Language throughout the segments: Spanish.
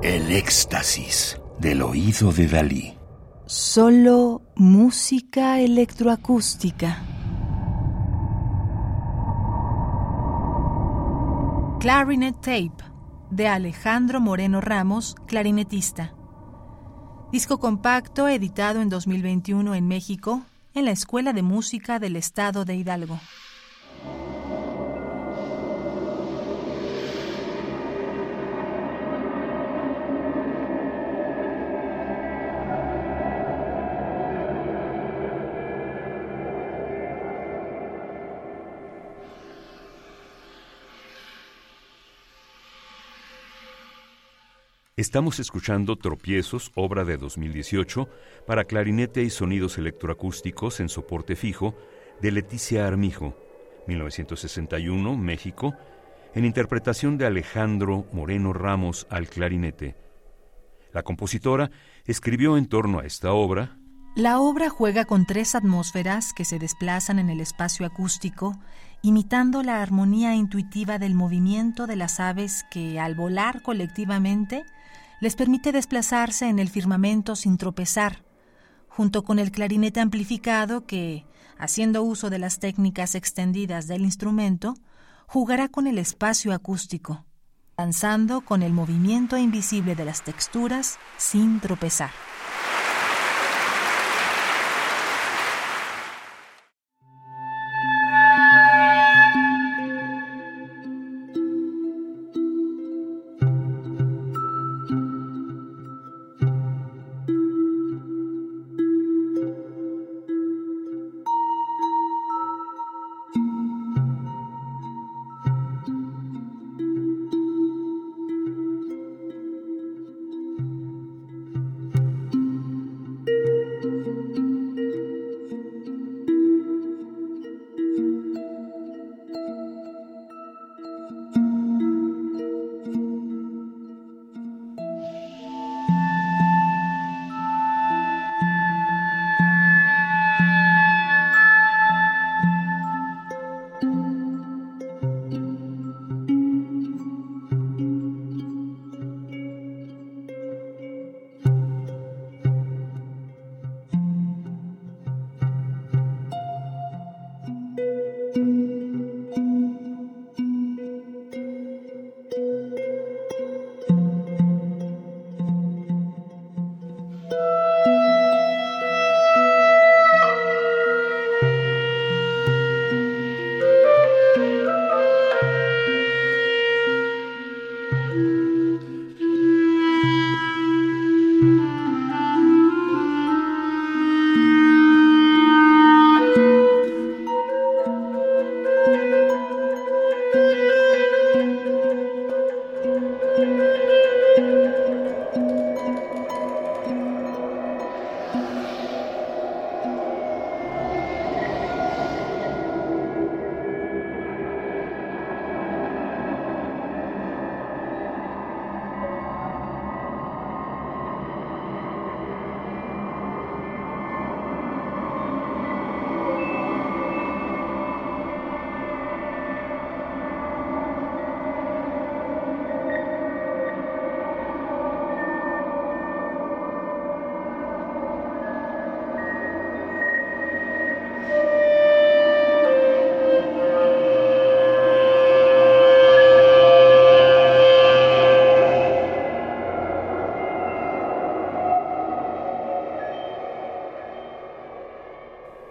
El éxtasis del oído de Dalí. Solo música electroacústica. Clarinet Tape de Alejandro Moreno Ramos, clarinetista. Disco compacto editado en 2021 en México en la Escuela de Música del Estado de Hidalgo. Estamos escuchando Tropiezos, obra de 2018, para clarinete y sonidos electroacústicos en soporte fijo, de Leticia Armijo, 1961, México, en interpretación de Alejandro Moreno Ramos al clarinete. La compositora escribió en torno a esta obra. La obra juega con tres atmósferas que se desplazan en el espacio acústico, imitando la armonía intuitiva del movimiento de las aves que, al volar colectivamente, les permite desplazarse en el firmamento sin tropezar, junto con el clarinete amplificado que, haciendo uso de las técnicas extendidas del instrumento, jugará con el espacio acústico, danzando con el movimiento invisible de las texturas sin tropezar.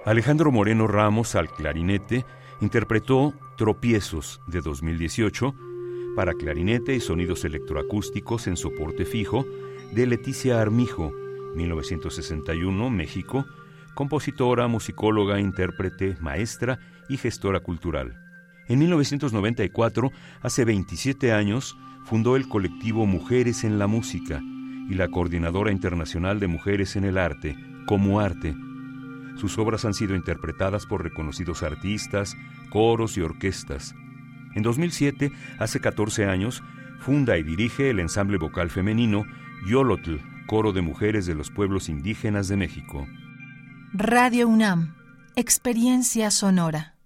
Alejandro Moreno Ramos al clarinete interpretó Tropiezos de 2018 para clarinete y sonidos electroacústicos en soporte fijo de Leticia Armijo, 1961, México, compositora, musicóloga, intérprete, maestra y gestora cultural. En 1994, hace 27 años, fundó el colectivo Mujeres en la Música y la Coordinadora Internacional de Mujeres en el Arte, como Arte, sus obras han sido interpretadas por reconocidos artistas, coros y orquestas. En 2007, hace 14 años, funda y dirige el ensamble vocal femenino Yolotl, coro de mujeres de los pueblos indígenas de México. Radio UNAM, experiencia sonora.